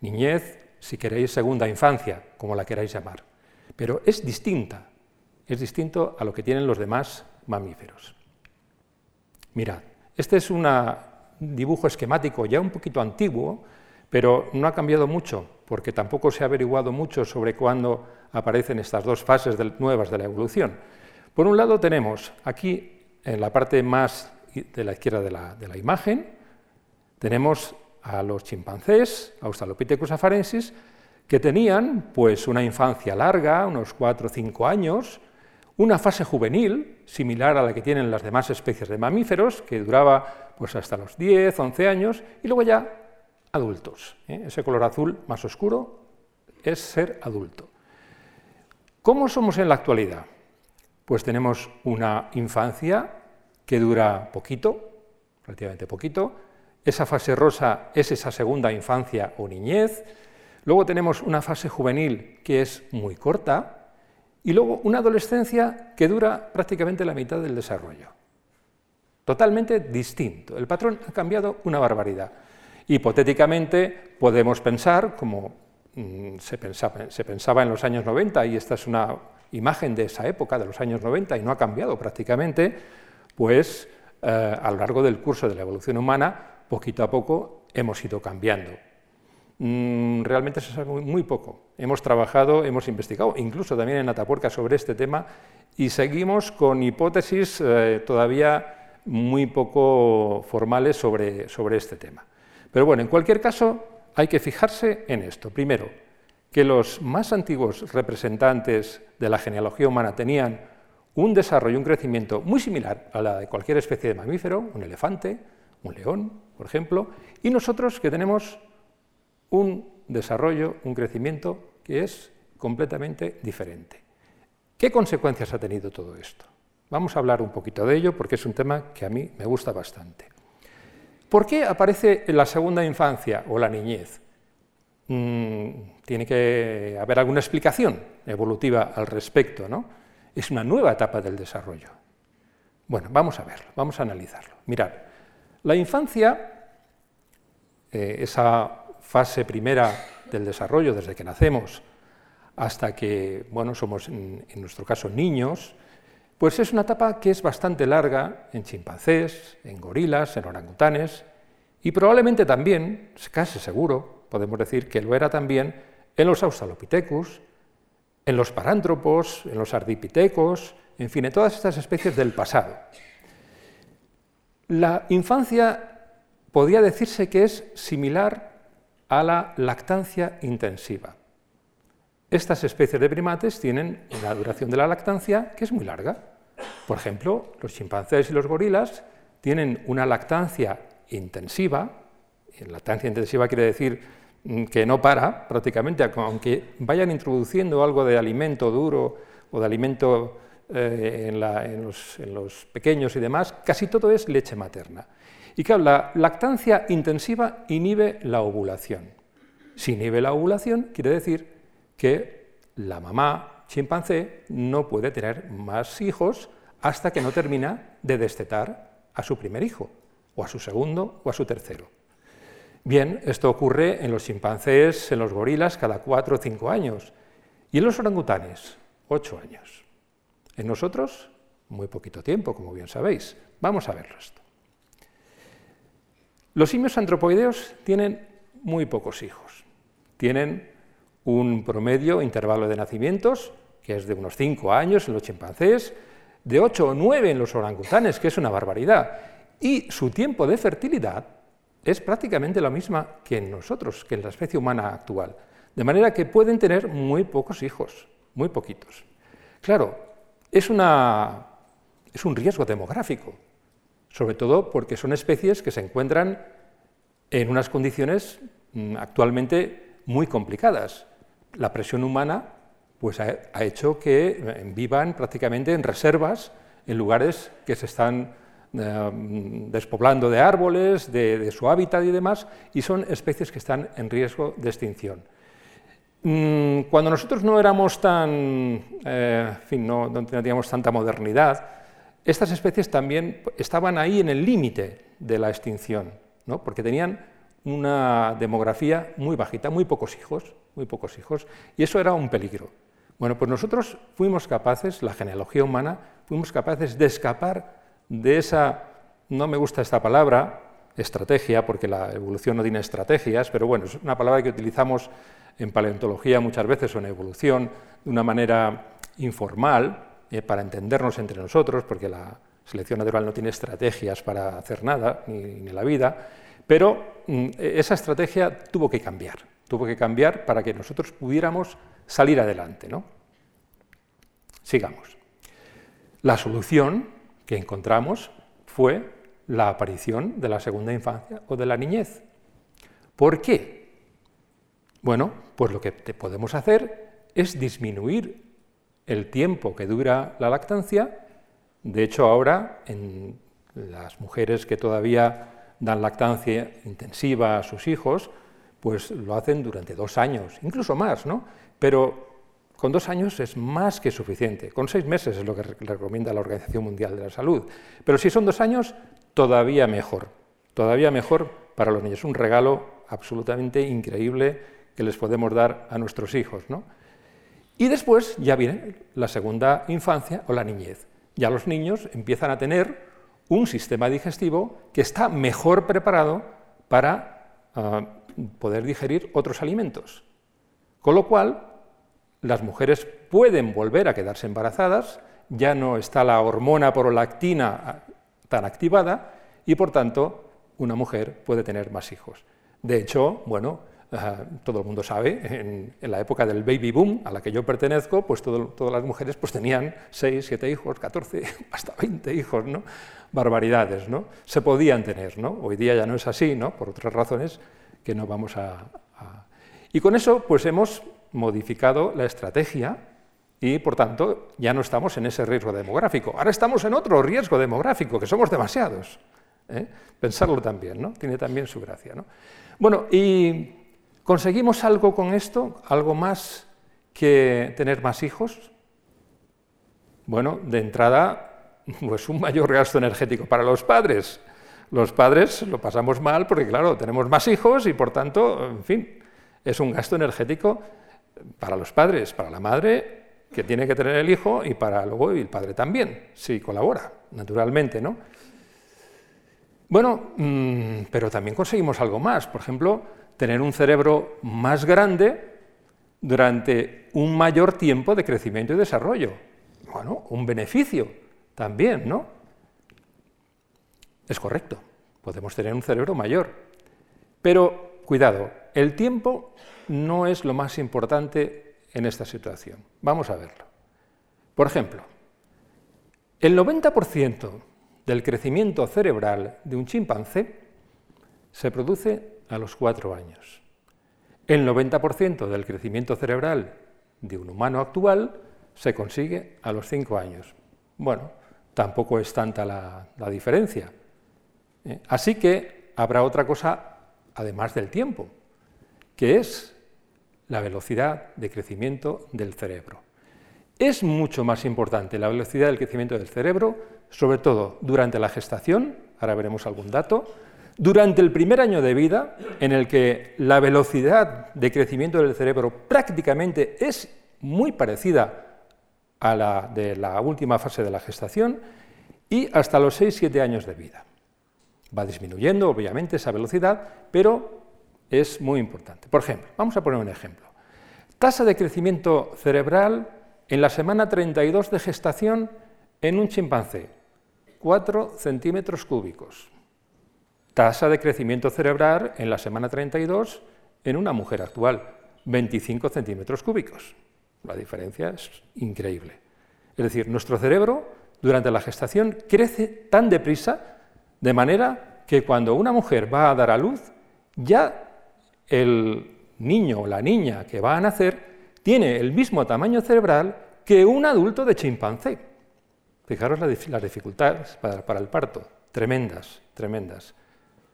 Niñez, si queréis, segunda infancia, como la queráis llamar, pero es distinta, es distinto a lo que tienen los demás mamíferos. Mirad, este es un dibujo esquemático ya un poquito antiguo, pero no ha cambiado mucho, porque tampoco se ha averiguado mucho sobre cuándo aparecen estas dos fases nuevas de la evolución. Por un lado tenemos aquí, en la parte más de la izquierda de la, imagen, tenemos a los chimpancés, Australopithecus afarensis, que tenían pues, una infancia larga, unos 4 o 5 años, una fase juvenil, similar a la que tienen las demás especies de mamíferos, que duraba pues, hasta los 10, 11 años, y luego ya adultos. ¿eh? Ese color azul más oscuro es ser adulto. ¿Cómo somos en la actualidad? Pues tenemos una infancia que dura poquito, relativamente poquito, esa fase rosa es esa segunda infancia o niñez, luego tenemos una fase juvenil que es muy corta y luego una adolescencia que dura prácticamente la mitad del desarrollo. Totalmente distinto. El patrón ha cambiado una barbaridad. Hipotéticamente podemos pensar, como mm, se pensaba, en los años 90, y esta es una imagen de esa época, de los años 90, y no ha cambiado prácticamente, pues eh, a lo largo del curso de la evolución humana poquito a poco hemos ido cambiando. Mm, realmente se sabe muy, poco. Hemos trabajado, hemos investigado, incluso también en Atapuerca sobre este tema, y seguimos con hipótesis eh, todavía muy poco formales sobre, sobre este tema. Pero bueno, en cualquier caso, hay que fijarse en esto. Primero, que los más antiguos representantes de la genealogía humana tenían un desarrollo, un crecimiento muy similar a la de cualquier especie de mamífero, un elefante, un león, por ejemplo, y nosotros que tenemos un desarrollo, un crecimiento que es completamente diferente. ¿Qué consecuencias ha tenido todo esto? Vamos a hablar un poquito de ello porque es un tema que a mí me gusta bastante. ¿Por qué aparece en la segunda infancia o la niñez? Mm, tiene que haber alguna explicación evolutiva al respecto, ¿no? Es una nueva etapa del desarrollo. Bueno, vamos a verlo, vamos a analizarlo. Mirad, la infancia, eh, esa fase primera del desarrollo, desde que nacemos hasta que bueno, somos, en, nuestro caso, niños, pues es una etapa que es bastante larga en chimpancés, en gorilas, en orangutanes, y probablemente también, casi seguro, podemos decir que lo era también en los australopithecus, en los parántropos, en los ardipithecos, en fin, en todas estas especies del pasado. La infancia podría decirse que es similar a la lactancia intensiva. Estas especies de primates tienen una duración de la lactancia que es muy larga. Por ejemplo, los chimpancés y los gorilas tienen una lactancia intensiva. lactancia intensiva quiere decir que no para prácticamente, aunque vayan introduciendo algo de alimento duro o de alimento eh, en, los, pequeños y demás, casi todo es leche materna. Y claro, la lactancia intensiva inhibe la ovulación. Si inhibe la ovulación, quiere decir que la mamá chimpancé no puede tener más hijos hasta que no termina de destetar a su primer hijo, o a su segundo, o a su tercero. Bien, esto ocurre en los chimpancés, en los gorilas, cada cuatro o cinco años, y en los orangutanes, ocho años. En nosotros, muy poquito tiempo, como bien sabéis. Vamos a verlo esto. Los simios antropoideos tienen muy pocos hijos. Tienen un promedio intervalo de nacimientos, que es de unos 5 años en los chimpancés, de 8 o 9 en los orangutanes, que es una barbaridad, y su tiempo de fertilidad es prácticamente la misma que en nosotros, que en la especie humana actual. De manera que pueden tener muy pocos hijos, muy poquitos. Claro, es, un riesgo demográfico, sobre todo porque son especies que se encuentran en unas condiciones mm, actualmente muy complicadas. La presión humana pues, ha, hecho que eh, vivan prácticamente en reservas, en lugares que se están eh, despoblando de árboles, de su hábitat y demás, y son especies que están en riesgo de extinción. Mm, cuando nosotros no éramos tan, eh, fin, no, teníamos tanta modernidad, estas especies también estaban ahí en el límite de la extinción, ¿no? porque tenían una demografía muy bajita, muy pocos hijos, muy pocos hijos, y eso era un peligro. Bueno, pues nosotros fuimos capaces, la genealogía humana, fuimos capaces de escapar de esa, no me gusta esta palabra, estrategia, porque la evolución no tiene estrategias, pero bueno, es una palabra que utilizamos en paleontología muchas veces o en evolución de una manera informal, eh, para entendernos entre nosotros, porque la selección natural no tiene estrategias para hacer nada, ni, en la vida, pero mm, esa estrategia tuvo que cambiar, tuvo que cambiar para que nosotros pudiéramos salir adelante. ¿no? Sigamos. La solución que encontramos fue la aparición de la segunda infancia o de la niñez. ¿Por qué? Bueno, pues lo que podemos hacer es disminuir el tiempo que dura la lactancia. De hecho, ahora en las mujeres que todavía dan lactancia intensiva a sus hijos, pues lo hacen durante dos años, incluso más, ¿no? Pero con dos años es más que suficiente. Con seis meses es lo que recomienda la Organización Mundial de la Salud. Pero si son dos años, todavía mejor. Todavía mejor para los niños. Un regalo absolutamente increíble que les podemos dar a nuestros hijos. ¿no? Y después ya viene la segunda infancia o la niñez. Ya los niños empiezan a tener un sistema digestivo que está mejor preparado para ah, poder digerir otros alimentos. Con lo cual, las mujeres pueden volver a quedarse embarazadas, ya no está la hormona prolactina ah, tan activada y, por tanto, una mujer puede tener más hijos. De hecho, bueno, ah, todo el mundo sabe, en, la época del baby boom a la que yo pertenezco, pues todas las mujeres pues, tenían 6, 7 hijos, 14, hasta 20 hijos, ¿no? Barbaridades, ¿no? Se podían tener, ¿no? Hoy día ya no es así, ¿no? Por otras razones que no vamos a... a... Y con eso, pues hemos modificado la estrategia y, por tanto, ya no estamos en ese riesgo demográfico. Ahora estamos en otro riesgo demográfico, que somos demasiados. ¿eh? Pensarlo también, ¿no? Tiene también su gracia. ¿no? Bueno, ¿y conseguimos algo con esto? ¿Algo más que tener más hijos? Bueno, de entrada, pues un mayor gasto energético para los padres. Los padres lo pasamos mal porque, claro, tenemos más hijos y, por tanto, en fin, es un gasto energético para los padres, para la madre que tiene que tener el hijo y para luego el padre también, si colabora, naturalmente, ¿no? Bueno, mm, pero también conseguimos algo más, por ejemplo, tener un cerebro más grande durante un mayor tiempo de crecimiento y desarrollo. Bueno, un beneficio también, ¿no? Es correcto, podemos tener un cerebro mayor. Pero, cuidado, el tiempo no es lo más importante en esta situación. Vamos a verlo. Por ejemplo, el 90% del crecimiento cerebral de un chimpancé se produce a los cuatro años. El 90% del crecimiento cerebral de un humano actual se consigue a los cinco años. Bueno, tampoco es tanta la, diferencia. ¿eh? Así que habrá otra cosa además del tiempo, que es la velocidad de crecimiento del cerebro. Es mucho más importante la velocidad del crecimiento del cerebro, sobre todo durante la gestación, ahora veremos algún dato, durante el primer año de vida, en el que la velocidad de crecimiento del cerebro prácticamente es muy parecida a la de la última fase de la gestación, y hasta los 6-7 años de vida. Va disminuyendo, obviamente, esa velocidad, pero es muy importante. Por ejemplo, vamos a poner un ejemplo. Tasa de crecimiento cerebral en la semana 32 de gestación en un chimpancé, 4 centímetros cúbicos. Tasa de crecimiento cerebral en la semana 32 en una mujer actual, 25 centímetros cúbicos. La diferencia es increíble. Es decir, nuestro cerebro durante la gestación crece tan deprisa de manera que cuando una mujer va a dar a luz, ya el niño o la niña que va a nacer tiene el mismo tamaño cerebral que un adulto de chimpancé. Fijaros las dificultades para, el parto, tremendas, tremendas.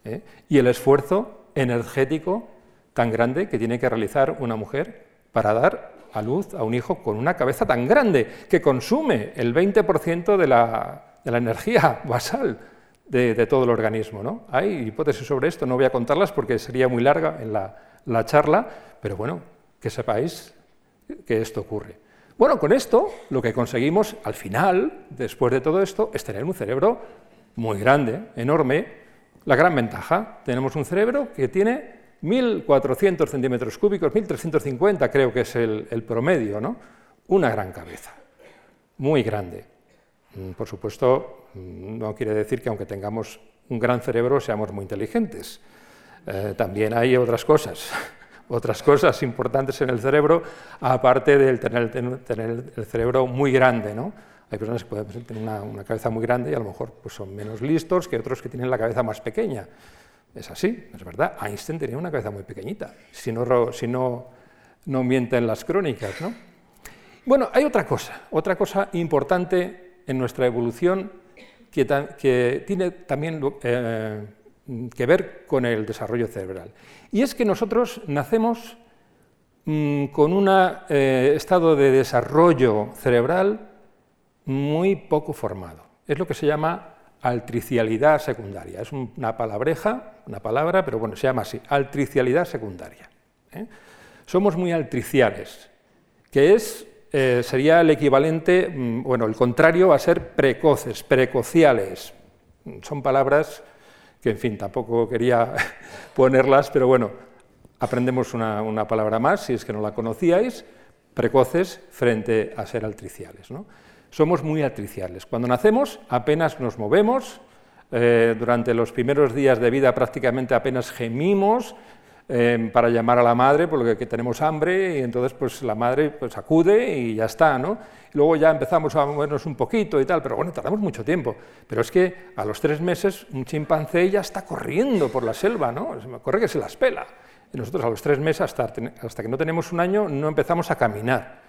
¿eh? Y el esfuerzo energético tan grande que tiene que realizar una mujer para dar a luz a un hijo con una cabeza tan grande, que consume el 20% de la de la energía basal de, todo el organismo. ¿no? Hay hipótesis sobre esto, no voy a contarlas porque sería muy larga en la, charla, pero bueno, que sepáis que esto ocurre. Bueno, con esto lo que conseguimos al final, después de todo esto, es tener un cerebro muy grande, enorme. La gran ventaja, tenemos un cerebro que tiene 1.400 centímetros cúbicos, 1.350 creo que es el, el promedio, ¿no? Una gran cabeza, muy grande. Mm, por supuesto, mm, no quiere decir que aunque tengamos un gran cerebro seamos muy inteligentes. Eh, también hay otras cosas, otras cosas importantes en el cerebro, aparte del tener, el cerebro muy grande. ¿no? Hay personas que pueden tener una, cabeza muy grande y a lo mejor pues, son menos listos que otros que tienen la cabeza más pequeña. Es así, es verdad. Einstein tenía una cabeza muy pequeñita, si no, si no, no mienten las crónicas. ¿no? Bueno, hay otra cosa, otra cosa importante en nuestra evolución que, tiene también eh, que ver con el desarrollo cerebral. Y es que nosotros nacemos mm, con un eh, estado de desarrollo cerebral muy poco formado. Es lo que se llama altricialidad secundaria. Es una palabreja, una palabra, pero bueno, se llama así, altricialidad secundaria. ¿eh? Somos muy altriciales, que es eh, sería el equivalente, mm, bueno, el contrario a ser precoces, precociales. Son palabras que, en fin, tampoco quería ponerlas, pero bueno, aprendemos una, palabra más, si es que no la conocíais, precoces frente a ser altriciales. ¿no? Somos muy altriciales. Cuando nacemos apenas nos movemos, eh, durante los primeros días de vida prácticamente apenas gemimos, Em, para llamar a la madre porque que tenemos hambre y entonces pues la madre pues acude y ya está, ¿no? luego ya empezamos a movernos un poquito y tal, pero bueno, tardamos mucho tiempo. Pero es que a los tres meses un chimpancé ya está corriendo por la selva, ¿no? Corre que se las pela. Y nosotros a los tres meses, hasta, hasta que no tenemos un año, no empezamos a caminar.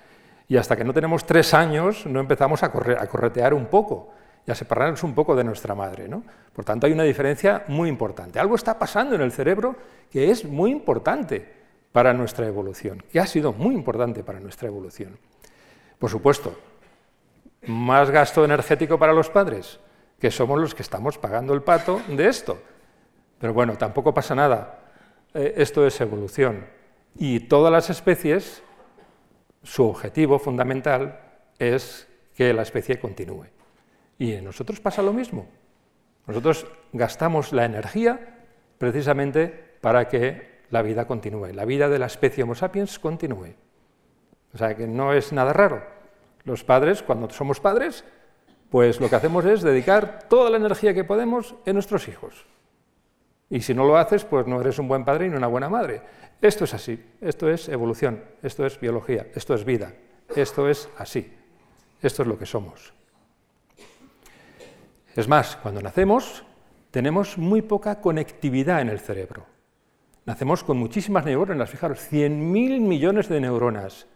Y hasta que no tenemos tres años, no empezamos a, correr, a corretear un poco y a separarnos un poco de nuestra madre. ¿no? Por tanto, hay una diferencia muy importante. Algo está pasando en el cerebro que es muy importante para nuestra evolución, que ha sido muy importante para nuestra evolución. Por supuesto, más gasto energético para los padres, que somos los que estamos pagando el pato de esto. Pero bueno, tampoco pasa nada. Eh, esto es evolución. Y todas las especies, su objetivo fundamental es que la especie continúe. Y en nosotros pasa lo mismo. Nosotros gastamos la energía precisamente para que la vida continúe, la vida de la especie Homo sapiens continúe. O sea que no es nada raro. Los padres, cuando somos padres, pues lo que hacemos es dedicar toda la energía que podemos en nuestros hijos. Y si no lo haces, pues no eres un buen padre ni una buena madre. Esto es así, esto es evolución, esto es biología, esto es vida, esto es así, esto es lo que somos. Es más, cuando nacemos tenemos muy poca conectividad en el cerebro. Nacemos con muchísimas neuronas, fijaros, 100.000 millones de neuronas,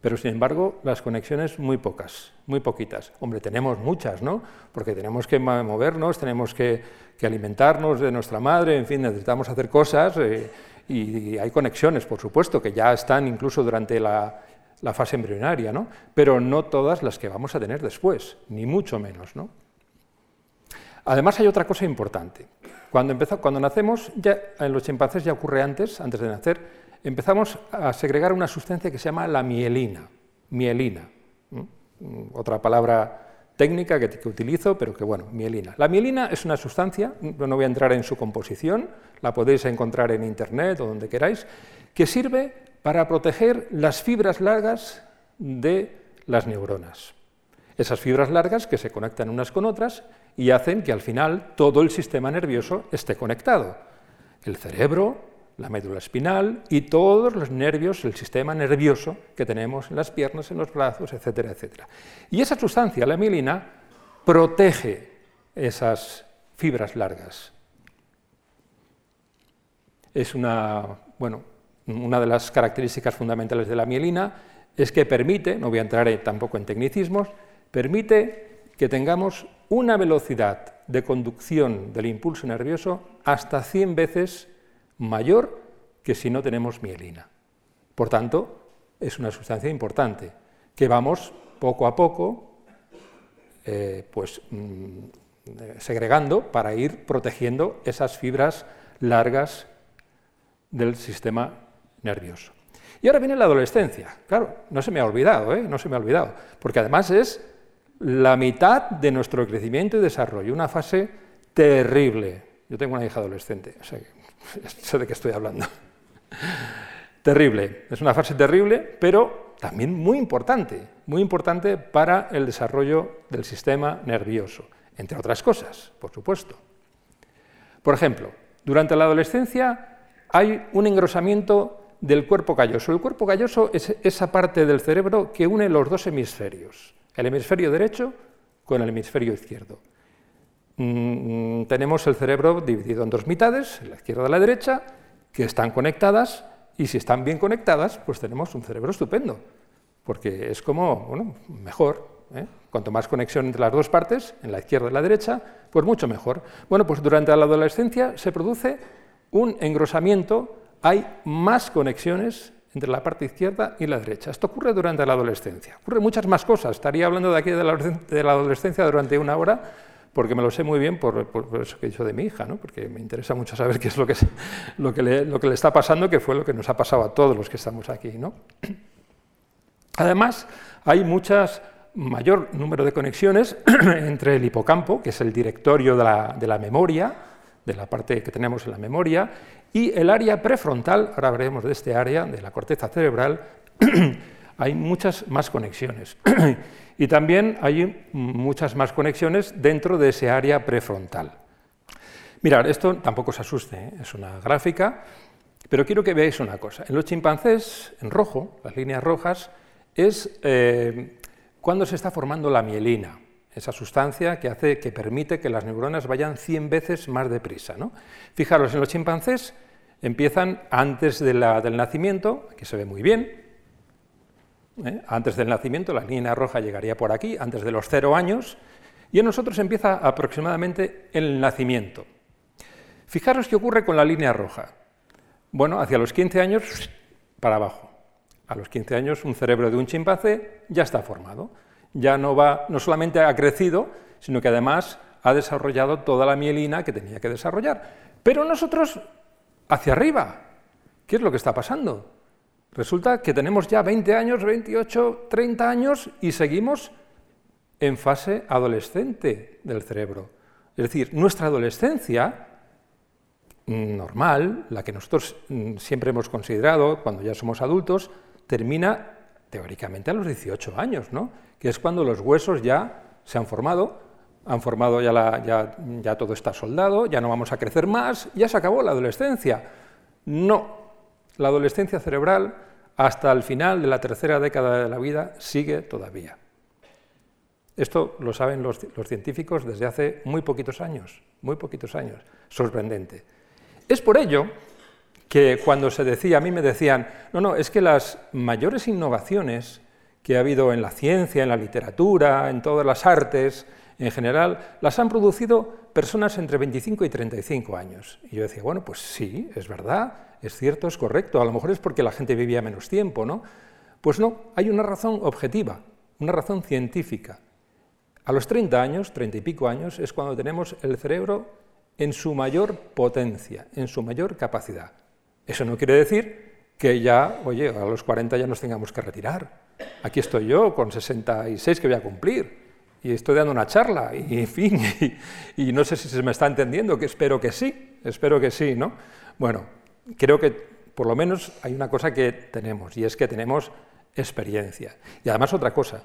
pero sin embargo las conexiones muy pocas, muy poquitas. Hombre, tenemos muchas, ¿no? Porque tenemos que movernos, tenemos que, alimentarnos de nuestra madre, en fin, necesitamos hacer cosas eh, y, hay conexiones, por supuesto, que ya están incluso durante la, la fase embrionaria, ¿no? Pero no todas las que vamos a tener después, ni mucho menos, ¿no? Además hay otra cosa importante. Cuando, cuando nacemos, ya, en los chimpancés ya ocurre antes, antes de nacer, empezamos a segregar una sustancia que se llama la mielina. Mielina. Otra palabra técnica que, que, utilizo, pero que bueno, mielina. La mielina es una sustancia, no voy a entrar en su composición, la podéis encontrar en internet o donde queráis, que sirve para proteger las fibras largas de las neuronas. Esas fibras largas que se conectan unas con otras y hacen que al final todo el sistema nervioso esté conectado. El cerebro, la médula espinal y todos los nervios, el sistema nervioso que tenemos en las piernas, en los brazos, etcétera, etcétera. Y esa sustancia, la mielina, protege esas fibras largas. Es una, bueno, una de las características fundamentales de la mielina es que permite, no voy a entrar tampoco en tecnicismos, permite que tengamos una velocidad de conducción del impulso nervioso hasta 100 veces mayor que si no tenemos mielina. Por tanto, es una sustancia importante que vamos poco a poco eh, pues, mm, segregando para ir protegiendo esas fibras largas del sistema nervioso. Y ahora viene la adolescencia. Claro, no se me ha olvidado, ¿eh? no se me ha olvidado, porque además es la mitad de nuestro crecimiento y desarrollo, una fase terrible. Yo tengo una hija adolescente, o sea, sé de qué estoy hablando. terrible, es una fase terrible, pero también muy importante, muy importante para el desarrollo del sistema nervioso, entre otras cosas, por supuesto. Por ejemplo, durante la adolescencia hay un engrosamiento del cuerpo calloso. El cuerpo calloso es esa parte del cerebro que une los dos hemisferios, el hemisferio derecho con el hemisferio izquierdo. Mm, tenemos el cerebro dividido en dos mitades, la izquierda y la derecha, que están conectadas y si están bien conectadas, pues tenemos un cerebro estupendo, porque es como, bueno, mejor. ¿eh? Cuanto más conexión entre las dos partes, en la izquierda y la derecha, pues mucho mejor. Bueno, pues durante la adolescencia se produce un engrosamiento, hay más conexiones entre la parte izquierda y la derecha. Esto ocurre durante la adolescencia. Ocurren muchas más cosas. Estaría hablando de aquí de la adolescencia durante una hora, porque me lo sé muy bien por, eso que he dicho de mi hija, ¿no? porque me interesa mucho saber qué es lo que, lo, que le, está pasando, que fue lo que nos ha pasado a todos los que estamos aquí. ¿no? Además, hay muchas mayor número de conexiones entre el hipocampo, que es el directorio de la, memoria, de la parte que tenemos en la memoria, y el área prefrontal, ahora veremos de este área, de la corteza cerebral, hay muchas más conexiones. y también hay muchas más conexiones dentro de ese área prefrontal. Mirad, esto tampoco os asuste, ¿eh? es una gráfica, pero quiero que veáis una cosa. En los chimpancés, en rojo, las líneas rojas, es eh, cuando se está formando la mielina, esa sustancia que, hace, que permite que las neuronas vayan 100 veces más deprisa. ¿no? Fijaros, en los chimpancés empiezan antes del nacimiento, aquí se ve muy bien, ¿eh? Antes del nacimiento la línea roja llegaría por aquí, antes de los cero años, y en nosotros empieza aproximadamente el nacimiento. Fijaros qué ocurre con la línea roja. Bueno, hacia los 15 años, para abajo. A los 15 años un cerebro de un chimpancé ya está formado. Ya no, va, no solamente ha crecido, sino que además ha desarrollado toda la mielina que tenía que desarrollar. Pero nosotros, hacia arriba, ¿qué es lo que está pasando? Resulta que tenemos ya 20 años, 28, 30 años y seguimos en fase adolescente del cerebro. Es decir, nuestra adolescencia normal, la que nosotros mm, siempre hemos considerado cuando ya somos adultos, termina teóricamente a los 18 años, ¿no? que es cuando los huesos ya se han formado, han formado ya, ya, ya todo está soldado, ya no vamos a crecer más, ya se acabó la adolescencia. No, la adolescencia cerebral, hasta el final de la tercera década de la vida, sigue todavía. Esto lo saben los, científicos desde hace muy poquitos años, muy poquitos años. Sorprendente. Es por ello que cuando se decía, a mí me decían, no, no, es que las mayores innovaciones que ha habido en la ciencia, en la literatura, en todas las artes, en general, las han producido personas entre 25 y 35 años. Y yo decía, bueno, pues sí, es verdad, es cierto, es correcto, a lo mejor es porque la gente vivía menos tiempo, ¿no? Pues no, hay una razón objetiva, una razón científica. A los 30 años, 30 y pico años, es cuando tenemos el cerebro en su mayor potencia, en su mayor capacidad. Eso no quiere decir que ya, oye, a los 40 ya nos tengamos que retirar. Aquí estoy yo con 66 que voy a cumplir y estoy dando una charla y en fin, y, no sé si se me está entendiendo, que espero que sí, espero que sí, ¿no? Bueno, creo que por lo menos hay una cosa que tenemos, y es que tenemos experiencia. Y además otra cosa,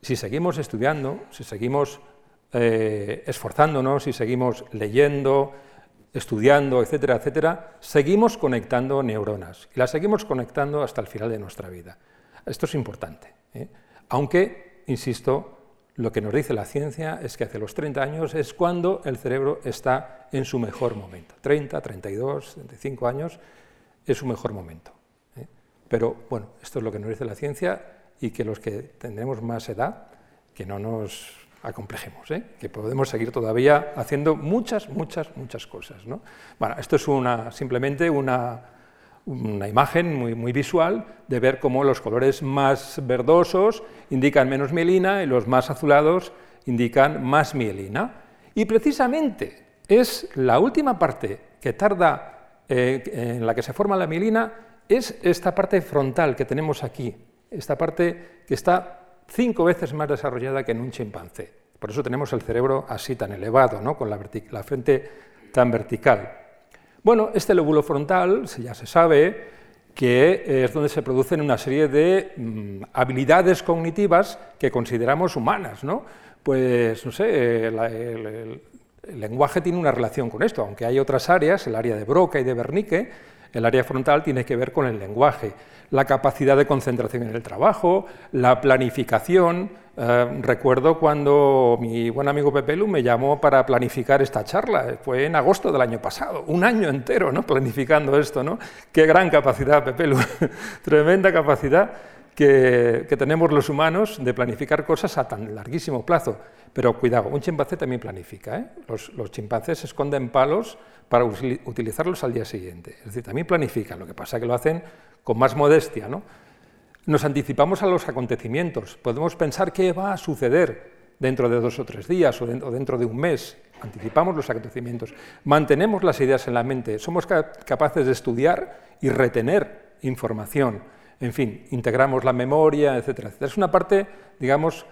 si seguimos estudiando, si seguimos eh, esforzándonos, si seguimos leyendo, estudiando, etcétera, etcétera, seguimos conectando neuronas y las seguimos conectando hasta el final de nuestra vida. Esto es importante. ¿eh? Aunque, insisto, lo que nos dice la ciencia es que hace los 30 años es cuando el cerebro está en su mejor momento. 30, 32, 35 años es su mejor momento. ¿eh? Pero bueno, esto es lo que nos dice la ciencia y que los que tendremos más edad, que no nos acomplejemos, ¿eh? que podemos seguir todavía haciendo muchas, muchas, muchas cosas. ¿no? Bueno, esto es una, simplemente una, una imagen muy, visual de ver cómo los colores más verdosos indican menos mielina y los más azulados indican más mielina. Y precisamente es la última parte que tarda, eh, en la que se forma la mielina, es esta parte frontal que tenemos aquí, esta parte que está cinco veces más desarrollada que en un chimpancé. Por eso tenemos el cerebro así tan elevado, ¿no? con la frente tan vertical. Bueno, este lóbulo frontal ya se sabe que es donde se producen una serie de mm, habilidades cognitivas que consideramos humanas, ¿no? Pues, no sé, el, el, lenguaje tiene una relación con esto, aunque hay otras áreas, el área de Broca y de Wernicke, el área frontal tiene que ver con el lenguaje, la capacidad de concentración en el trabajo, la planificación. Eh, recuerdo cuando mi buen amigo Pepe Lu me llamó para planificar esta charla, fue en agosto del año pasado, un año entero ¿no? planificando esto. ¿no? Qué gran capacidad, Pepe Lu, tremenda capacidad que, tenemos los humanos de planificar cosas a tan larguísimo plazo. Pero cuidado, un chimpancé también planifica. ¿eh? Los, los chimpancés esconden palos para utilizarlos al día siguiente. Es decir, también planifican, lo que pasa es que lo hacen con más modestia. ¿no? Nos anticipamos a los acontecimientos, podemos pensar qué va a suceder dentro de dos o tres días o dentro de un mes. Anticipamos los acontecimientos, mantenemos las ideas en la mente, somos capaces de estudiar y retener información, en fin, integramos la memoria, etcétera, Es una parte, digamos,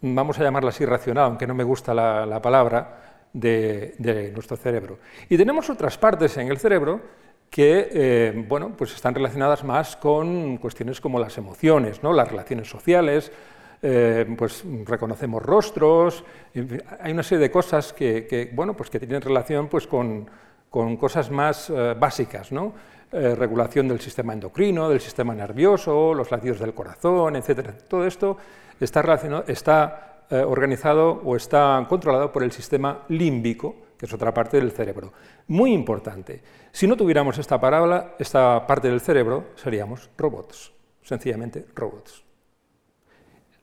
vamos a llamarla así racional, aunque no me gusta la palabra, de, nuestro cerebro. Y tenemos otras partes en el cerebro que eh, bueno, pues están relacionadas más con cuestiones como las emociones, ¿no? las relaciones sociales, eh, pues reconocemos rostros, hay una serie de cosas que, bueno, pues que tienen relación pues con, cosas más eh, básicas, ¿no? regulación del sistema endocrino, del sistema nervioso, los latidos del corazón, etc. Todo esto está, relacionado, está organizado o está controlado por el sistema límbico, que es otra parte del cerebro. Muy importante. Si no tuviéramos esta, parábola, esta parte del cerebro, seríamos robots, sencillamente robots.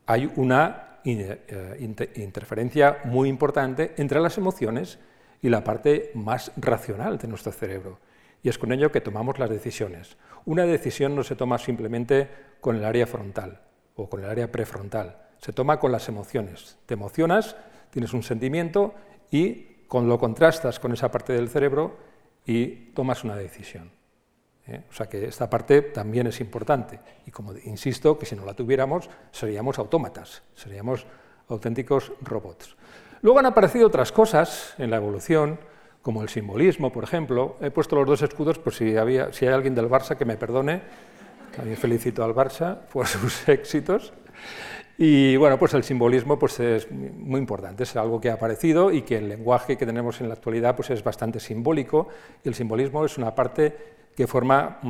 Hay una eh, interferencia muy importante entre las emociones y la parte más racional de nuestro cerebro. Y es con ello que tomamos las decisiones. Una decisión no se toma simplemente con el área frontal o con el área prefrontal se toma con las emociones. Te emocionas, tienes un sentimiento y con lo contrastas con esa parte del cerebro y tomas una decisión. ¿eh? O sea que esta parte también es importante. Y como insisto, que si no la tuviéramos, seríamos autómatas, seríamos auténticos robots. Luego han aparecido otras cosas en la evolución, como el simbolismo, por ejemplo. He puesto los dos escudos por si, había, si hay alguien del Barça que me perdone. También felicito al Barça por sus éxitos. Y bueno, pues el simbolismo pues es muy importante, es algo que ha aparecido y que el lenguaje que tenemos en la actualidad pues es bastante simbólico el simbolismo es una parte que forma,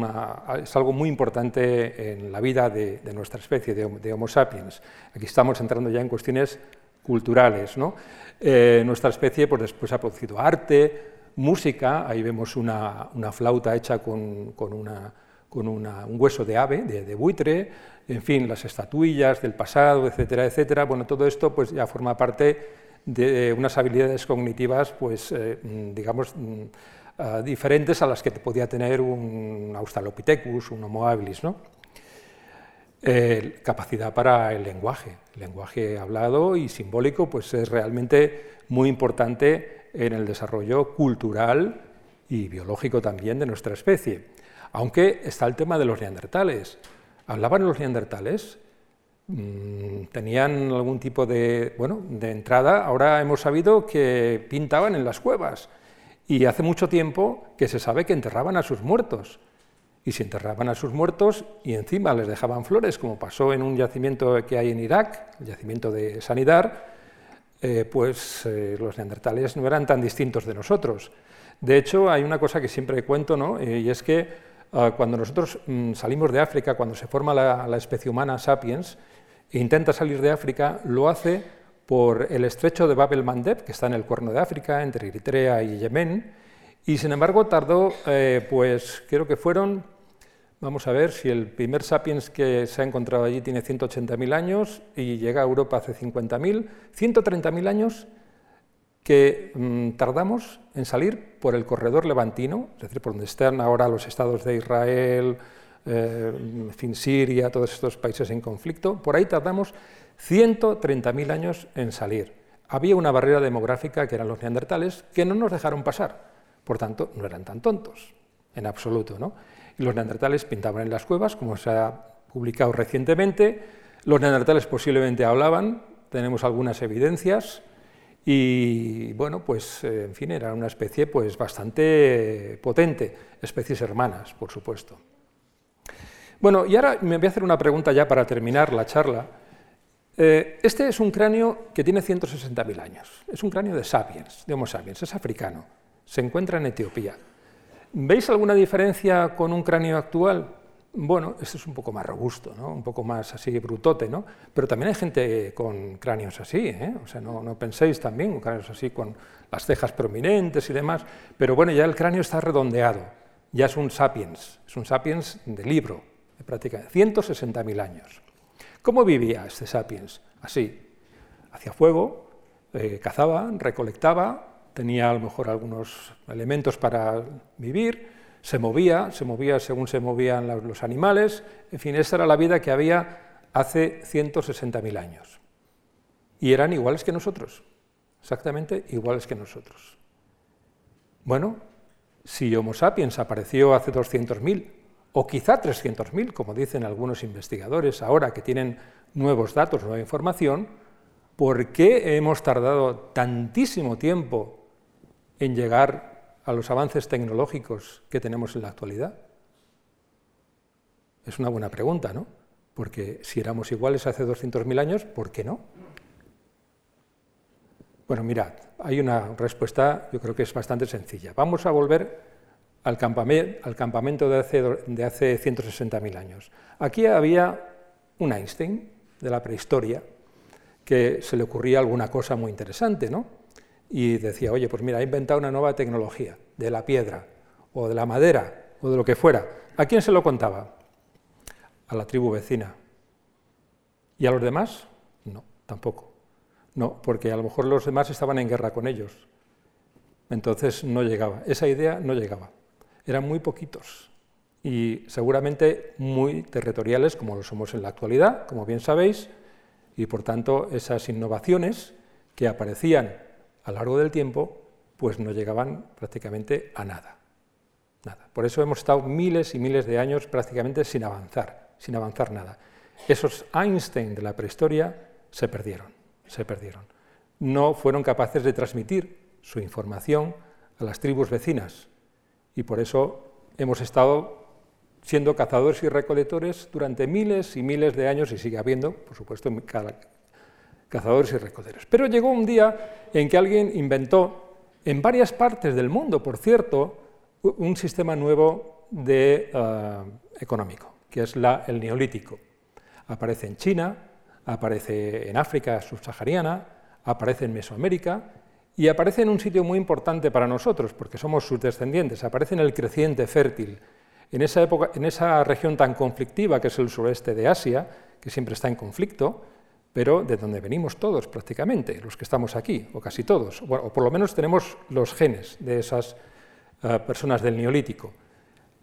es algo muy importante en la vida de, nuestra especie, de, Homo sapiens. Aquí estamos entrando ya en cuestiones culturales. ¿no? Eh, nuestra especie pues después ha producido arte, música, ahí vemos una, flauta hecha con un hueso de ave, de buitre, en fin, las estatuillas del pasado, etcétera, etcétera. Bueno, todo esto pues ya forma parte de unas habilidades cognitivas, pues, eh, digamos, mm, ah, diferentes a las que podía tener un Australopithecus, un Homo habilis, ¿no? capacidad para el lenguaje. El lenguaje hablado y simbólico pues es realmente muy importante en el desarrollo cultural y biológico también de nuestra especie. Aunque está el tema de los neandertales. ¿Hablaban los neandertales? Mm, ¿Tenían algún tipo de, bueno, de entrada? Ahora hemos sabido que pintaban en las cuevas y hace mucho tiempo que se sabe que enterraban a sus muertos. Y si enterraban a sus muertos y encima les dejaban flores, como pasó en un yacimiento que hay en Irak, el yacimiento de Sanidar, eh, pues eh, los neandertales no eran tan distintos de nosotros. De hecho, hay una cosa que siempre cuento, ¿no? Y es que cuando nosotros mm, salimos de África, cuando se forma la, especie humana sapiens, e intenta salir de África, lo hace por el estrecho de Bab el-Mandeb, que está en el cuerno de África, entre Eritrea y Yemen, y sin embargo tardó, eh, pues creo que fueron, vamos a ver, si el primer sapiens que se ha encontrado allí tiene 180.000 años y llega a Europa hace 50.000, 130.000 años que mm, tardamos en salir por el corredor levantino, es decir, por donde están ahora los estados de Israel, eh, todos estos países en conflicto, por ahí tardamos 130.000 años en salir. había una barrera demográfica que eran los neandertales que no nos dejaron pasar. Por tanto, no eran tan tontos, en absoluto. ¿no? Y los neandertales pintaban en las cuevas, como se ha publicado recientemente. Los neandertales posiblemente hablaban, tenemos algunas evidencias. Y bueno, pues eh, en fin, era una especie pues bastante potente, especies hermanas, por supuesto. Bueno, y ahora me voy a hacer una pregunta ya para terminar la charla. Eh, este es un cráneo que tiene 160.000 años. Es un cráneo de sapiens, de Homo sapiens, es africano. Se encuentra en Etiopía. ¿Veis alguna diferencia con un cráneo actual? Bueno, este es un poco más robusto, ¿no? un poco más así brutote, ¿no? pero también hay gente con cráneos así, ¿eh? o sea, no, no, penséis también con cráneos así con las cejas prominentes y demás, pero bueno, ya el cráneo está redondeado, ya es un sapiens, es un sapiens de libro, de prácticamente 160.000 años. ¿Cómo vivía este sapiens? Así, hacía fuego, eh, cazaba, recolectaba, tenía a lo mejor algunos elementos para vivir, se movía, se movía según se movían los animales, en fin, esa era la vida que había hace 160.000 años. Y eran iguales que nosotros, exactamente iguales que nosotros. Bueno, si Homo sapiens apareció hace 200.000 o quizá 300.000, como dicen algunos investigadores ahora que tienen nuevos datos, nueva información, ¿por qué hemos tardado tantísimo tiempo en llegar a los avances tecnológicos que tenemos en la actualidad? Es una buena pregunta, ¿no? Porque si éramos iguales hace 200.000 años, ¿por qué no? Bueno, mirad, hay una respuesta, yo creo que es bastante sencilla. Vamos a volver al, campamento de hace, de hace 160.000 años. Aquí había un Einstein de la prehistoria que se le ocurría alguna cosa muy interesante, ¿no? Y decía, oye, pues mira, he inventado una nueva tecnología de la piedra o de la madera o de lo que fuera. ¿A quién se lo contaba? A la tribu vecina. ¿Y a los demás? No, tampoco. No, porque a lo mejor los demás estaban en guerra con ellos. Entonces no llegaba, esa idea no llegaba eran muy poquitos y seguramente muy territoriales como lo somos en la actualidad, como bien sabéis, y por tanto esas innovaciones que aparecían a lo largo del tiempo pues no llegaban prácticamente a nada. nada. Por eso hemos estado miles y miles de años prácticamente sin avanzar, sin avanzar nada. Esos Einstein de la prehistoria se perdieron, se perdieron. No fueron capaces de transmitir su información a las tribus vecinas, y por eso hemos estado siendo cazadores y recolectores durante miles y miles de años y sigue habiendo, por supuesto, cazadores y recolectores. Pero llegó un día en que alguien inventó, en varias partes del mundo, por cierto, un sistema nuevo de, eh, económico, que es la, el neolítico. Aparece en China, aparece en África subsahariana, aparece en Mesoamérica y aparece en un sitio muy importante para nosotros, porque somos sus descendientes, aparece en el creciente fértil, en esa, época, en esa región tan conflictiva que es el sureste de Asia, que siempre está en conflicto, pero de donde venimos todos prácticamente, los que estamos aquí, o casi todos, o por lo menos tenemos los genes de esas uh, personas del neolítico.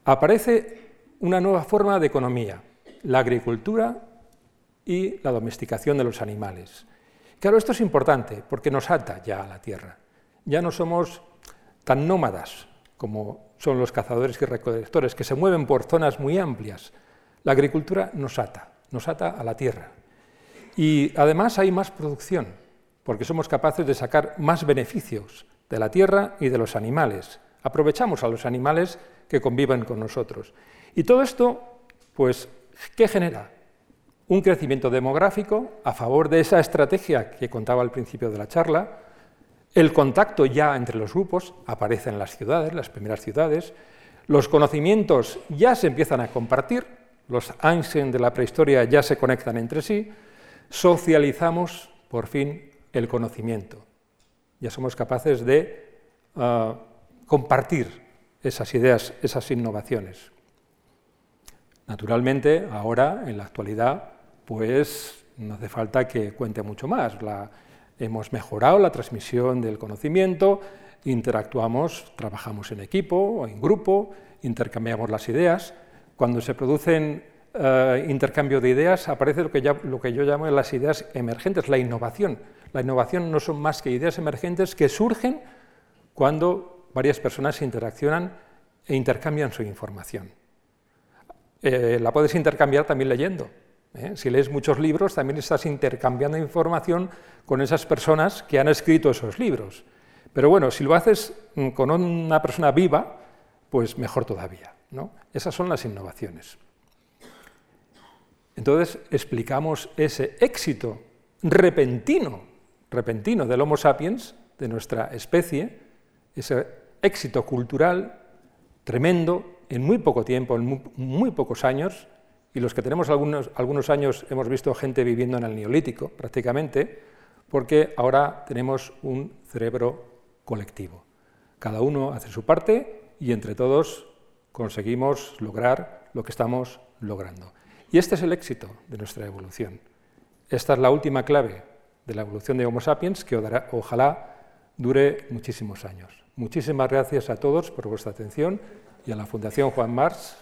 Aparece una nueva forma de economía, la agricultura y la domesticación de los animales. Claro, esto es importante porque nos ata ya a la tierra. Ya no somos tan nómadas como son los cazadores y recolectores, que se mueven por zonas muy amplias. La agricultura nos ata, nos ata a la tierra. Y además hay más producción, porque somos capaces de sacar más beneficios de la tierra y de los animales. Aprovechamos a los animales que conviven con nosotros. Y todo esto, pues, ¿qué genera? un crecimiento demográfico a favor de esa estrategia que contaba al principio de la charla, el contacto ya entre los grupos aparece en las ciudades, las primeras ciudades, los conocimientos ya se empiezan a compartir, los Einstein de la prehistoria ya se conectan entre sí, socializamos por fin el conocimiento. Ya somos capaces de ah, compartir esas ideas, esas innovaciones. Naturalmente, ahora, en la actualidad, pues no hace falta que cuente mucho más. hemos mejorado la transmisión del conocimiento, interactuamos, trabajamos en equipo o en grupo, intercambiamos las ideas. Cuando se producen eh, intercambio de ideas aparece lo que, yo llamo las ideas emergentes, la innovación. la innovación no son más que ideas emergentes que surgen cuando varias personas interaccionan e intercambian su información. Eh, la puedes intercambiar también leyendo. ¿eh? Si lees muchos libros, también estás intercambiando información con esas personas que han escrito esos libros. Pero bueno, si lo haces mm, con una persona viva, pues mejor todavía. ¿no? Esas son las innovaciones. Entonces explicamos ese éxito repentino, repentino del Homo sapiens, de nuestra especie, ese éxito cultural tremendo en muy poco tiempo, en muy, pocos años, y los que tenemos algunos, algunos años hemos visto gente viviendo en el neolítico prácticamente, porque ahora tenemos un cerebro colectivo. Cada uno hace su parte y entre todos conseguimos lograr lo que estamos logrando. Y este es el éxito de nuestra evolución. Esta es la última clave de la evolución de Homo sapiens que ojalá dure muchísimos años. Muchísimas gracias a todos por vuestra atención y a la Fundación Juan Mars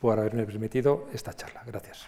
por haberme permitido esta charla. Gracias.